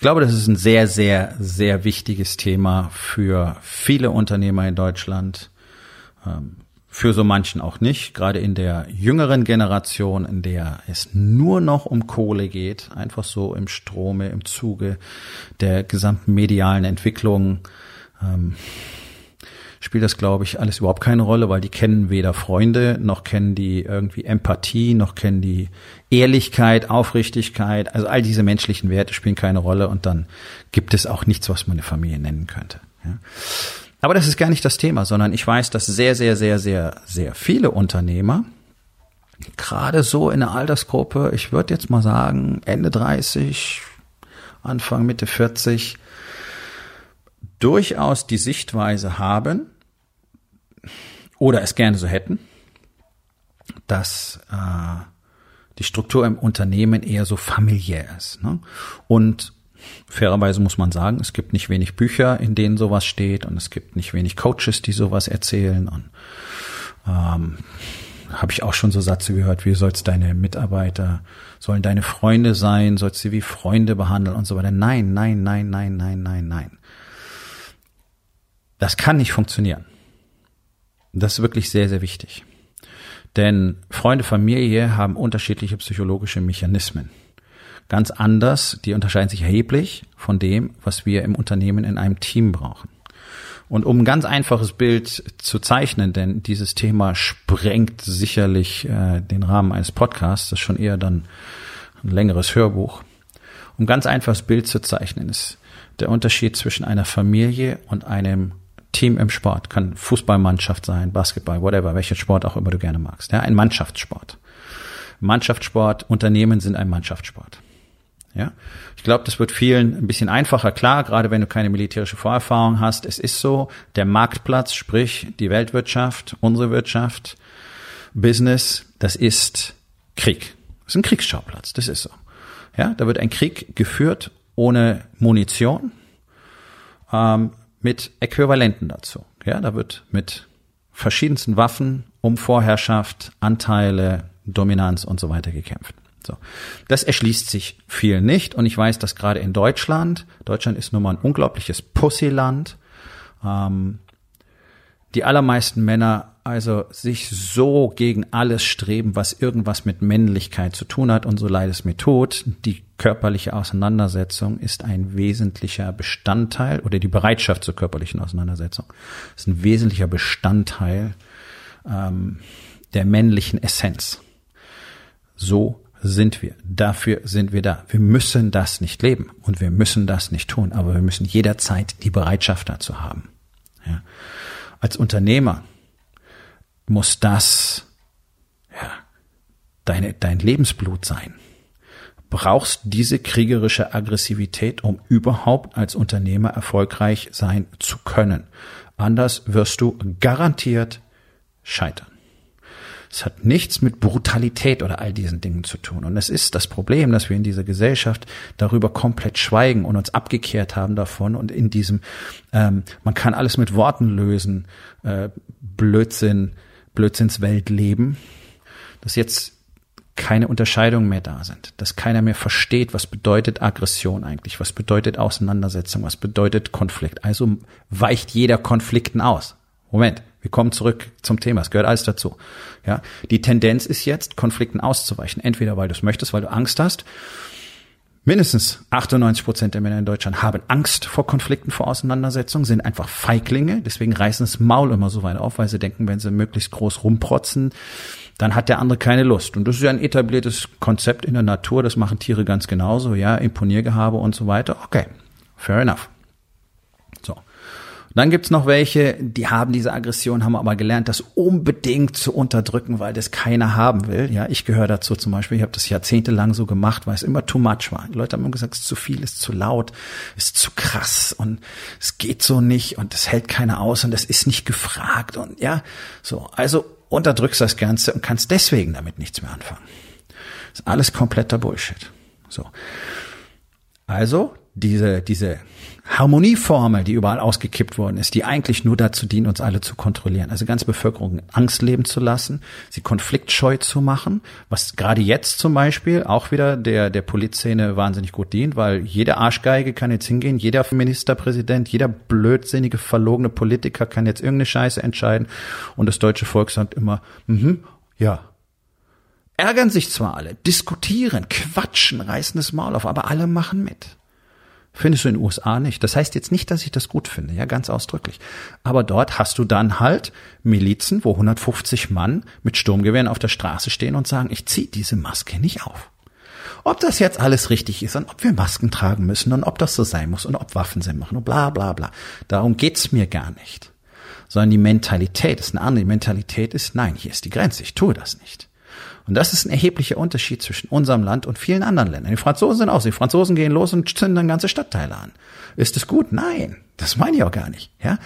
Ich glaube, das ist ein sehr, sehr, sehr wichtiges Thema für viele Unternehmer in Deutschland, ähm, für so manchen auch nicht, gerade in der jüngeren Generation, in der es nur noch um Kohle geht, einfach so im Strome, im Zuge der gesamten medialen Entwicklung. Spielt das, glaube ich, alles überhaupt keine Rolle, weil die kennen weder Freunde, noch kennen die irgendwie Empathie, noch kennen die Ehrlichkeit, Aufrichtigkeit. Also all diese menschlichen Werte spielen keine Rolle und dann gibt es auch nichts, was man eine Familie nennen könnte. Ja. Aber das ist gar nicht das Thema, sondern ich weiß, dass sehr, sehr, sehr, sehr, sehr viele Unternehmer, gerade so in der Altersgruppe, ich würde jetzt mal sagen, Ende 30, Anfang, Mitte 40, durchaus die Sichtweise haben oder es gerne so hätten, dass äh, die Struktur im Unternehmen eher so familiär ist. Ne? Und fairerweise muss man sagen, es gibt nicht wenig Bücher, in denen sowas steht und es gibt nicht wenig Coaches, die sowas erzählen. Und ähm, habe ich auch schon so Sätze gehört, wie sollst deine Mitarbeiter, sollen deine Freunde sein, sollst du sie wie Freunde behandeln und so weiter. Nein, nein, nein, nein, nein, nein, nein. Das kann nicht funktionieren. Das ist wirklich sehr, sehr wichtig. Denn Freunde, Familie haben unterschiedliche psychologische Mechanismen. Ganz anders, die unterscheiden sich erheblich von dem, was wir im Unternehmen in einem Team brauchen. Und um ein ganz einfaches Bild zu zeichnen, denn dieses Thema sprengt sicherlich äh, den Rahmen eines Podcasts, das ist schon eher dann ein längeres Hörbuch. Um ein ganz einfaches Bild zu zeichnen, ist der Unterschied zwischen einer Familie und einem Team im Sport, kann Fußballmannschaft sein, Basketball, whatever, welchen Sport auch immer du gerne magst. Ja, ein Mannschaftssport. Mannschaftssport, Unternehmen sind ein Mannschaftssport. Ja, ich glaube, das wird vielen ein bisschen einfacher klar, gerade wenn du keine militärische Vorerfahrung hast. Es ist so, der Marktplatz, sprich die Weltwirtschaft, unsere Wirtschaft, Business, das ist Krieg. Das ist ein Kriegsschauplatz, das ist so. Ja, da wird ein Krieg geführt ohne Munition. Ähm, mit Äquivalenten dazu. Ja, da wird mit verschiedensten Waffen um Vorherrschaft, Anteile, Dominanz und so weiter gekämpft. So. Das erschließt sich viel nicht und ich weiß, dass gerade in Deutschland, Deutschland ist nun mal ein unglaubliches Pussyland, ähm, die allermeisten Männer also sich so gegen alles streben, was irgendwas mit Männlichkeit zu tun hat und so leid es mir tut. Die körperliche Auseinandersetzung ist ein wesentlicher Bestandteil oder die Bereitschaft zur körperlichen Auseinandersetzung ist ein wesentlicher Bestandteil ähm, der männlichen Essenz. So sind wir. Dafür sind wir da. Wir müssen das nicht leben und wir müssen das nicht tun, aber wir müssen jederzeit die Bereitschaft dazu haben. Ja. Als Unternehmer muss das ja, deine, dein Lebensblut sein. Brauchst diese kriegerische Aggressivität, um überhaupt als Unternehmer erfolgreich sein zu können. Anders wirst du garantiert scheitern. Es hat nichts mit Brutalität oder all diesen Dingen zu tun. Und es ist das Problem, dass wir in dieser Gesellschaft darüber komplett schweigen und uns abgekehrt haben davon und in diesem, ähm, man kann alles mit Worten lösen, äh, Blödsinn, Blödsinnswelt leben, dass jetzt keine Unterscheidungen mehr da sind, dass keiner mehr versteht, was bedeutet Aggression eigentlich, was bedeutet Auseinandersetzung, was bedeutet Konflikt. Also weicht jeder Konflikten aus. Moment, wir kommen zurück zum Thema. Es gehört alles dazu. Ja, die Tendenz ist jetzt, Konflikten auszuweichen. Entweder weil du es möchtest, weil du Angst hast. Mindestens 98 Prozent der Männer in Deutschland haben Angst vor Konflikten, vor Auseinandersetzungen, sind einfach Feiglinge. Deswegen reißen das Maul immer so weit auf, weil sie denken, wenn sie möglichst groß rumprotzen, dann hat der andere keine Lust. Und das ist ja ein etabliertes Konzept in der Natur. Das machen Tiere ganz genauso. Ja, Imponiergehabe und so weiter. Okay, fair enough. So. dann gibt's noch welche, die haben diese Aggression, haben aber gelernt, das unbedingt zu unterdrücken, weil das keiner haben will. Ja, ich gehöre dazu zum Beispiel. Ich habe das jahrzehntelang so gemacht, weil es immer too much war. Die Leute haben immer gesagt, es ist zu viel, es ist zu laut, es ist zu krass und es geht so nicht und es hält keiner aus und es ist nicht gefragt und ja, so. Also unterdrückst das Ganze und kannst deswegen damit nichts mehr anfangen. Das ist alles kompletter Bullshit. So. Also diese, diese Harmonieformel, die überall ausgekippt worden ist, die eigentlich nur dazu dient, uns alle zu kontrollieren. Also ganz Bevölkerung Angst leben zu lassen, sie konfliktscheu zu machen, was gerade jetzt zum Beispiel auch wieder der, der Polizszene wahnsinnig gut dient, weil jede Arschgeige kann jetzt hingehen, jeder Ministerpräsident, jeder blödsinnige, verlogene Politiker kann jetzt irgendeine Scheiße entscheiden und das deutsche Volk sagt immer, mhm, ja, ärgern sich zwar alle, diskutieren, quatschen, reißen das Maul auf, aber alle machen mit. Findest du in den USA nicht. Das heißt jetzt nicht, dass ich das gut finde, ja, ganz ausdrücklich. Aber dort hast du dann halt Milizen, wo 150 Mann mit Sturmgewehren auf der Straße stehen und sagen, ich zieh diese Maske nicht auf. Ob das jetzt alles richtig ist und ob wir Masken tragen müssen und ob das so sein muss und ob Waffen Sinn machen und bla bla bla. Darum geht's mir gar nicht. Sondern die Mentalität ist eine andere. Die Mentalität ist, nein, hier ist die Grenze, ich tue das nicht. Und das ist ein erheblicher Unterschied zwischen unserem Land und vielen anderen Ländern. Die Franzosen sind auch so. Die Franzosen gehen los und zünden dann ganze Stadtteile an. Ist das gut? Nein. Das meine ich auch gar nicht. Ja.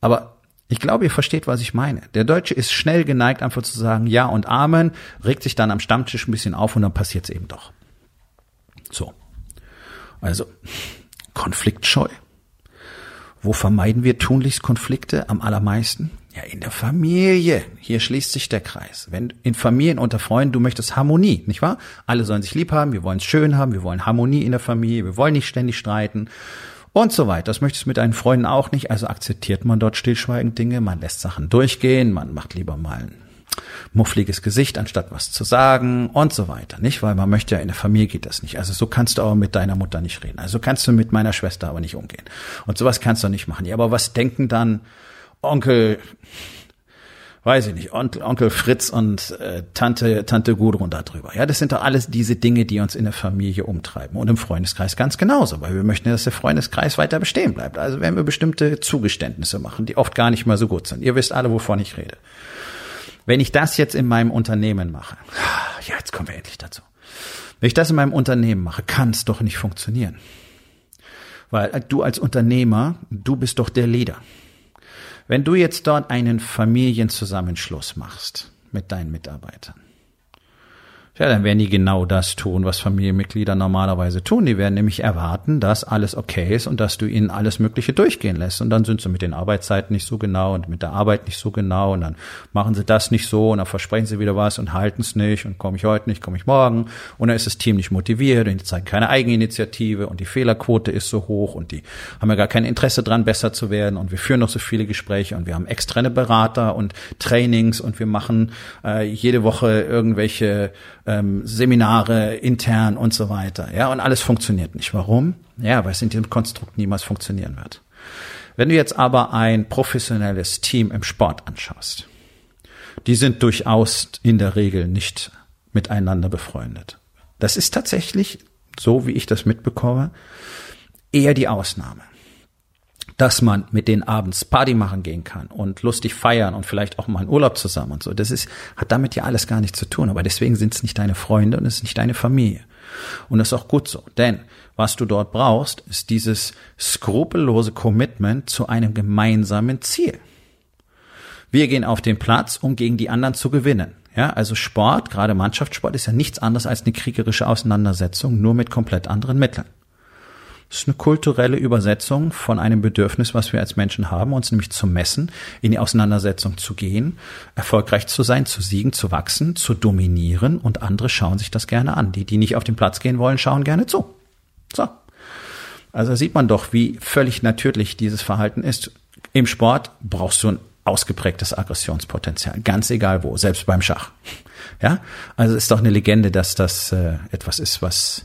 Aber ich glaube, ihr versteht, was ich meine. Der Deutsche ist schnell geneigt, einfach zu sagen Ja und Amen, regt sich dann am Stammtisch ein bisschen auf und dann passiert es eben doch. So. Also, konfliktscheu. Wo vermeiden wir tunlichst Konflikte am allermeisten? Ja, in der Familie. Hier schließt sich der Kreis. Wenn in Familien unter Freunden, du möchtest Harmonie, nicht wahr? Alle sollen sich lieb haben, wir wollen es schön haben, wir wollen Harmonie in der Familie, wir wollen nicht ständig streiten und so weiter. Das möchtest du mit deinen Freunden auch nicht, also akzeptiert man dort stillschweigend Dinge, man lässt Sachen durchgehen, man macht lieber mal ein muffliges Gesicht, anstatt was zu sagen und so weiter, nicht? Weil man möchte ja, in der Familie geht das nicht. Also so kannst du aber mit deiner Mutter nicht reden. Also kannst du mit meiner Schwester aber nicht umgehen. Und sowas kannst du nicht machen. Ja, aber was denken dann Onkel, weiß ich nicht, Onkel, Onkel Fritz und äh, Tante, Tante Gudrun darüber. Ja, das sind doch alles diese Dinge, die uns in der Familie umtreiben und im Freundeskreis ganz genauso, weil wir möchten, dass der Freundeskreis weiter bestehen bleibt. Also werden wir bestimmte Zugeständnisse machen, die oft gar nicht mal so gut sind. Ihr wisst alle, wovon ich rede. Wenn ich das jetzt in meinem Unternehmen mache, ja, jetzt kommen wir endlich dazu. Wenn ich das in meinem Unternehmen mache, kann es doch nicht funktionieren. Weil du als Unternehmer, du bist doch der Leader. Wenn du jetzt dort einen Familienzusammenschluss machst mit deinen Mitarbeitern, ja, dann werden die genau das tun, was Familienmitglieder normalerweise tun. Die werden nämlich erwarten, dass alles okay ist und dass du ihnen alles Mögliche durchgehen lässt. Und dann sind sie mit den Arbeitszeiten nicht so genau und mit der Arbeit nicht so genau und dann machen sie das nicht so und dann versprechen sie wieder was und halten es nicht und komme ich heute nicht, komme ich morgen. Und dann ist das Team nicht motiviert und die zeigen keine Eigeninitiative und die Fehlerquote ist so hoch und die haben ja gar kein Interesse dran, besser zu werden und wir führen noch so viele Gespräche und wir haben externe Berater und Trainings und wir machen äh, jede Woche irgendwelche ähm, Seminare intern und so weiter. Ja, und alles funktioniert nicht. Warum? Ja, weil es in diesem Konstrukt niemals funktionieren wird. Wenn du jetzt aber ein professionelles Team im Sport anschaust, die sind durchaus in der Regel nicht miteinander befreundet. Das ist tatsächlich, so wie ich das mitbekomme, eher die Ausnahme dass man mit denen abends Party machen gehen kann und lustig feiern und vielleicht auch mal einen Urlaub zusammen und so. Das ist, hat damit ja alles gar nichts zu tun. Aber deswegen sind es nicht deine Freunde und es ist nicht deine Familie. Und das ist auch gut so. Denn was du dort brauchst, ist dieses skrupellose Commitment zu einem gemeinsamen Ziel. Wir gehen auf den Platz, um gegen die anderen zu gewinnen. Ja, also Sport, gerade Mannschaftssport, ist ja nichts anderes als eine kriegerische Auseinandersetzung, nur mit komplett anderen Mitteln. Das ist eine kulturelle Übersetzung von einem Bedürfnis, was wir als Menschen haben, uns nämlich zu messen, in die Auseinandersetzung zu gehen, erfolgreich zu sein, zu siegen, zu wachsen, zu dominieren und andere schauen sich das gerne an. Die, die nicht auf den Platz gehen wollen, schauen gerne zu. So. Also sieht man doch, wie völlig natürlich dieses Verhalten ist. Im Sport brauchst du ein ausgeprägtes Aggressionspotenzial, ganz egal wo, selbst beim Schach. Ja, also ist doch eine Legende, dass das äh, etwas ist, was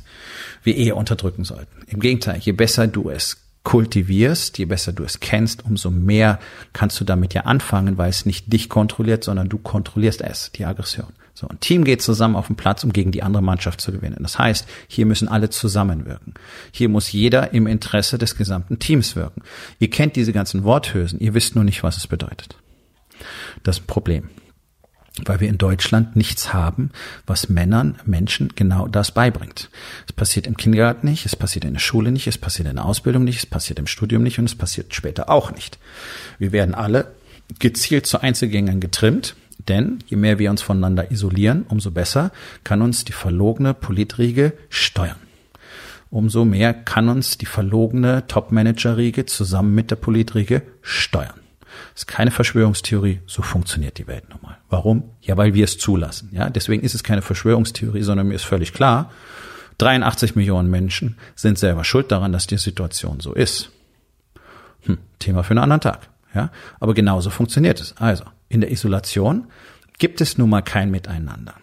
wir eher unterdrücken sollten. Im Gegenteil, je besser du es kultivierst, je besser du es kennst, umso mehr kannst du damit ja anfangen, weil es nicht dich kontrolliert, sondern du kontrollierst es, die Aggression. So, ein Team geht zusammen auf den Platz, um gegen die andere Mannschaft zu gewinnen. Das heißt, hier müssen alle zusammenwirken. Hier muss jeder im Interesse des gesamten Teams wirken. Ihr kennt diese ganzen Worthülsen, ihr wisst nur nicht, was es bedeutet. Das ist ein Problem weil wir in Deutschland nichts haben, was Männern, Menschen genau das beibringt. Es passiert im Kindergarten nicht, es passiert in der Schule nicht, es passiert in der Ausbildung nicht, es passiert im Studium nicht und es passiert später auch nicht. Wir werden alle gezielt zu Einzelgängern getrimmt, denn je mehr wir uns voneinander isolieren, umso besser kann uns die verlogene Politriege steuern. Umso mehr kann uns die verlogene Topmanager-Riege zusammen mit der Politriege steuern. Das ist keine Verschwörungstheorie, so funktioniert die Welt nun mal. Warum? Ja, weil wir es zulassen. Ja, deswegen ist es keine Verschwörungstheorie, sondern mir ist völlig klar, 83 Millionen Menschen sind selber schuld daran, dass die Situation so ist. Hm, Thema für einen anderen Tag. Ja, aber genauso funktioniert es. Also, in der Isolation gibt es nun mal kein Miteinander.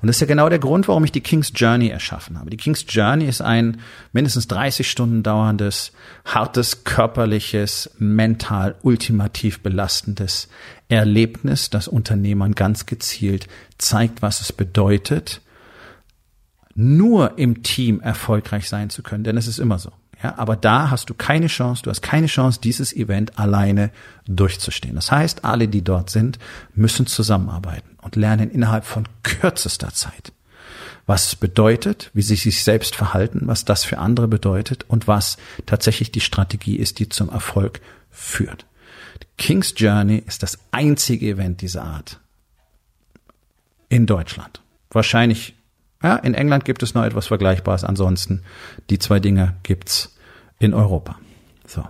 Und das ist ja genau der Grund, warum ich die King's Journey erschaffen habe. Die King's Journey ist ein mindestens 30 Stunden dauerndes, hartes, körperliches, mental ultimativ belastendes Erlebnis, das Unternehmern ganz gezielt zeigt, was es bedeutet, nur im Team erfolgreich sein zu können. Denn es ist immer so. Ja, aber da hast du keine Chance, du hast keine Chance, dieses Event alleine durchzustehen. Das heißt, alle, die dort sind, müssen zusammenarbeiten und lernen innerhalb von kürzester Zeit, was es bedeutet, wie sie sich selbst verhalten, was das für andere bedeutet und was tatsächlich die Strategie ist, die zum Erfolg führt. King's Journey ist das einzige Event dieser Art in Deutschland. Wahrscheinlich ja, in England gibt es noch etwas Vergleichbares. Ansonsten die zwei Dinge gibt's in Europa. So.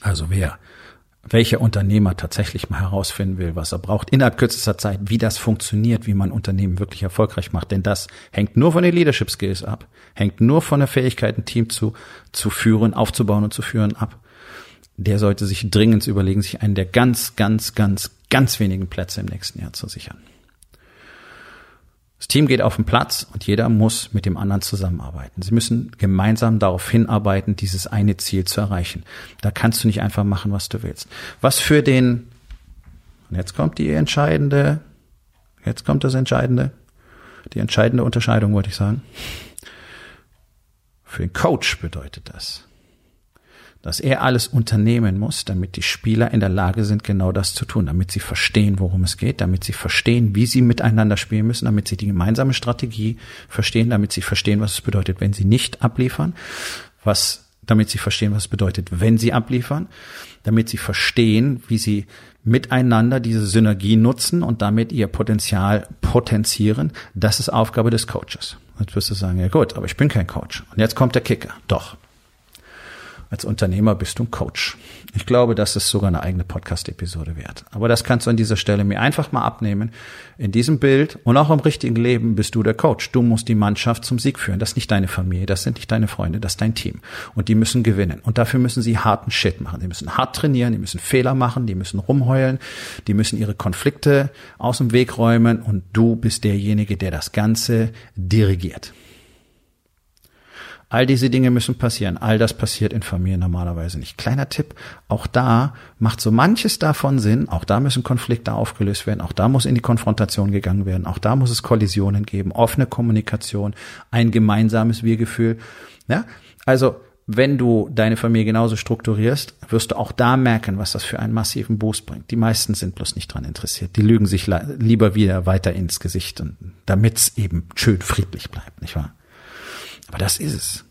Also wer, welcher Unternehmer tatsächlich mal herausfinden will, was er braucht, innerhalb kürzester Zeit, wie das funktioniert, wie man Unternehmen wirklich erfolgreich macht, denn das hängt nur von den Leadership Skills ab, hängt nur von der Fähigkeit, ein Team zu, zu führen, aufzubauen und zu führen ab. Der sollte sich dringend überlegen, sich einen der ganz, ganz, ganz, ganz wenigen Plätze im nächsten Jahr zu sichern. Das Team geht auf den Platz und jeder muss mit dem anderen zusammenarbeiten. Sie müssen gemeinsam darauf hinarbeiten, dieses eine Ziel zu erreichen. Da kannst du nicht einfach machen, was du willst. Was für den, und jetzt kommt die entscheidende, jetzt kommt das Entscheidende, die entscheidende Unterscheidung, wollte ich sagen. Für den Coach bedeutet das, dass er alles unternehmen muss, damit die Spieler in der Lage sind, genau das zu tun, damit sie verstehen, worum es geht, damit sie verstehen, wie sie miteinander spielen müssen, damit sie die gemeinsame Strategie verstehen, damit sie verstehen, was es bedeutet, wenn sie nicht abliefern, was damit sie verstehen, was es bedeutet, wenn sie abliefern, damit sie verstehen, wie sie miteinander diese Synergie nutzen und damit ihr Potenzial potenzieren. Das ist Aufgabe des Coaches. Jetzt wirst du sagen, ja gut, aber ich bin kein Coach. Und jetzt kommt der Kicker. Doch. Als Unternehmer bist du ein Coach. Ich glaube, das ist sogar eine eigene Podcast-Episode wert. Aber das kannst du an dieser Stelle mir einfach mal abnehmen. In diesem Bild und auch im richtigen Leben bist du der Coach. Du musst die Mannschaft zum Sieg führen. Das ist nicht deine Familie, das sind nicht deine Freunde, das ist dein Team. Und die müssen gewinnen. Und dafür müssen sie harten Shit machen. Die müssen hart trainieren, die müssen Fehler machen, die müssen rumheulen, die müssen ihre Konflikte aus dem Weg räumen. Und du bist derjenige, der das Ganze dirigiert. All diese Dinge müssen passieren. All das passiert in Familien normalerweise nicht. Kleiner Tipp, auch da macht so manches davon Sinn. Auch da müssen Konflikte aufgelöst werden. Auch da muss in die Konfrontation gegangen werden. Auch da muss es Kollisionen geben, offene Kommunikation, ein gemeinsames Wir-Gefühl. Ja, also wenn du deine Familie genauso strukturierst, wirst du auch da merken, was das für einen massiven Boost bringt. Die meisten sind bloß nicht dran interessiert. Die lügen sich lieber wieder weiter ins Gesicht, damit es eben schön friedlich bleibt, nicht wahr? Aber das ist es.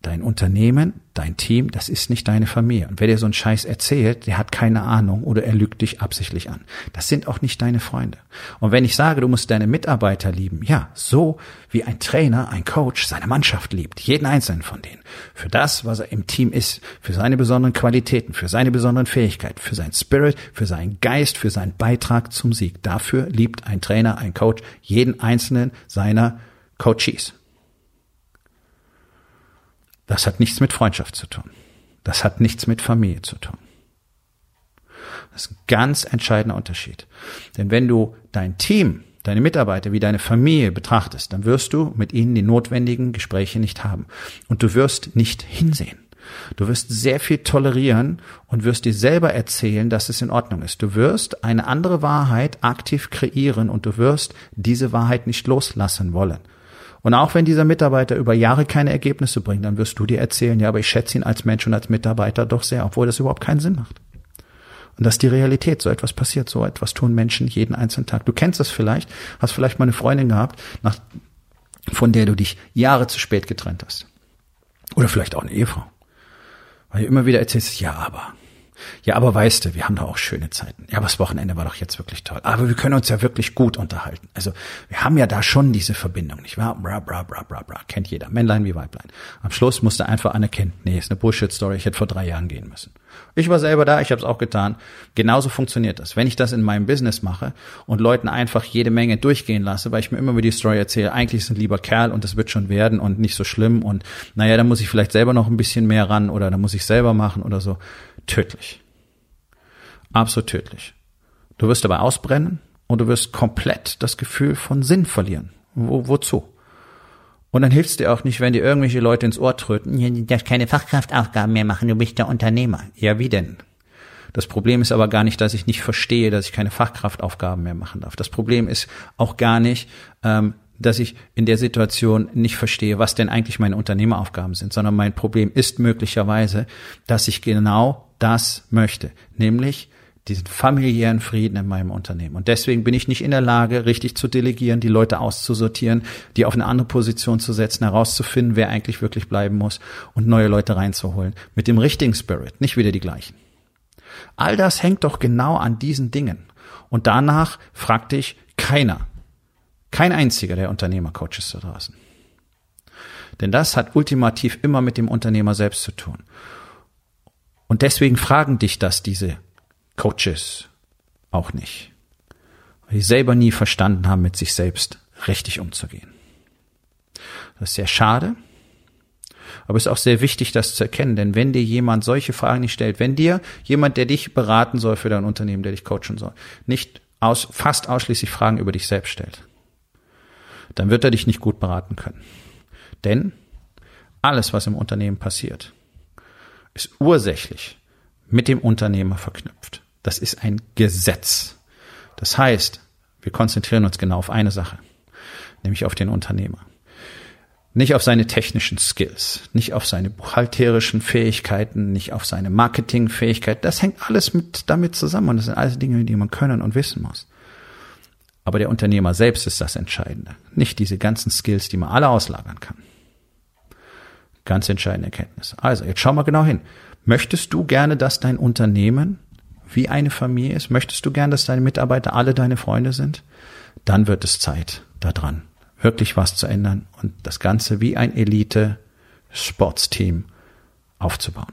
Dein Unternehmen, dein Team, das ist nicht deine Familie. Und wer dir so einen Scheiß erzählt, der hat keine Ahnung oder er lügt dich absichtlich an. Das sind auch nicht deine Freunde. Und wenn ich sage, du musst deine Mitarbeiter lieben, ja, so wie ein Trainer, ein Coach seine Mannschaft liebt, jeden einzelnen von denen, für das, was er im Team ist, für seine besonderen Qualitäten, für seine besonderen Fähigkeiten, für seinen Spirit, für seinen Geist, für seinen Beitrag zum Sieg. Dafür liebt ein Trainer, ein Coach jeden einzelnen seiner Coaches. Das hat nichts mit Freundschaft zu tun. Das hat nichts mit Familie zu tun. Das ist ein ganz entscheidender Unterschied. Denn wenn du dein Team, deine Mitarbeiter wie deine Familie betrachtest, dann wirst du mit ihnen die notwendigen Gespräche nicht haben. Und du wirst nicht hinsehen. Du wirst sehr viel tolerieren und wirst dir selber erzählen, dass es in Ordnung ist. Du wirst eine andere Wahrheit aktiv kreieren und du wirst diese Wahrheit nicht loslassen wollen. Und auch wenn dieser Mitarbeiter über Jahre keine Ergebnisse bringt, dann wirst du dir erzählen, ja, aber ich schätze ihn als Mensch und als Mitarbeiter doch sehr, obwohl das überhaupt keinen Sinn macht. Und das ist die Realität. So etwas passiert, so etwas tun Menschen jeden einzelnen Tag. Du kennst das vielleicht, hast vielleicht mal eine Freundin gehabt, nach, von der du dich Jahre zu spät getrennt hast. Oder vielleicht auch eine Ehefrau. Weil du immer wieder erzählst, ja, aber, ja, aber weißt du, wir haben doch auch schöne Zeiten. Ja, aber das Wochenende war doch jetzt wirklich toll. Aber wir können uns ja wirklich gut unterhalten. Also wir haben ja da schon diese Verbindung, nicht wahr? Bra, bra, bra, bra, bra. Kennt jeder. Männlein wie Weiblein. Am Schluss musste einfach anerkennen, nee, ist eine Bullshit-Story, ich hätte vor drei Jahren gehen müssen. Ich war selber da, ich habe es auch getan. Genauso funktioniert das. Wenn ich das in meinem Business mache und Leuten einfach jede Menge durchgehen lasse, weil ich mir immer wieder die Story erzähle, eigentlich ist ein lieber Kerl und das wird schon werden und nicht so schlimm und naja, da muss ich vielleicht selber noch ein bisschen mehr ran oder da muss ich selber machen oder so. Tödlich. Absolut tödlich. Du wirst dabei ausbrennen und du wirst komplett das Gefühl von Sinn verlieren. Wo, wozu? Und dann hilft es dir auch nicht, wenn dir irgendwelche Leute ins Ohr tröten, du darfst keine Fachkraftaufgaben mehr machen, du bist der Unternehmer. Ja, wie denn? Das Problem ist aber gar nicht, dass ich nicht verstehe, dass ich keine Fachkraftaufgaben mehr machen darf. Das Problem ist auch gar nicht, ähm, dass ich in der Situation nicht verstehe, was denn eigentlich meine Unternehmeraufgaben sind, sondern mein Problem ist möglicherweise, dass ich genau das möchte, nämlich diesen familiären Frieden in meinem Unternehmen. Und deswegen bin ich nicht in der Lage, richtig zu delegieren, die Leute auszusortieren, die auf eine andere Position zu setzen, herauszufinden, wer eigentlich wirklich bleiben muss und neue Leute reinzuholen. Mit dem richtigen Spirit, nicht wieder die gleichen. All das hängt doch genau an diesen Dingen. Und danach fragt dich keiner, kein einziger der Unternehmercoaches da draußen. Denn das hat ultimativ immer mit dem Unternehmer selbst zu tun. Und deswegen fragen dich das diese Coaches auch nicht. Weil die selber nie verstanden haben, mit sich selbst richtig umzugehen. Das ist sehr schade. Aber es ist auch sehr wichtig, das zu erkennen, denn wenn dir jemand solche Fragen nicht stellt, wenn dir jemand, der dich beraten soll für dein Unternehmen, der dich coachen soll, nicht aus, fast ausschließlich Fragen über dich selbst stellt, dann wird er dich nicht gut beraten können. Denn alles, was im Unternehmen passiert, ist ursächlich mit dem Unternehmer verknüpft. Das ist ein Gesetz. Das heißt, wir konzentrieren uns genau auf eine Sache, nämlich auf den Unternehmer. Nicht auf seine technischen Skills, nicht auf seine buchhalterischen Fähigkeiten, nicht auf seine Marketingfähigkeit. Das hängt alles mit damit zusammen und das sind alles Dinge, die man können und wissen muss. Aber der Unternehmer selbst ist das Entscheidende, nicht diese ganzen Skills, die man alle auslagern kann. Ganz entscheidende Erkenntnis. Also, jetzt schau mal genau hin. Möchtest du gerne, dass dein Unternehmen wie eine Familie ist? Möchtest du gern, dass deine Mitarbeiter alle deine Freunde sind? Dann wird es Zeit, daran wirklich was zu ändern und das Ganze wie ein Elite-Sportsteam aufzubauen.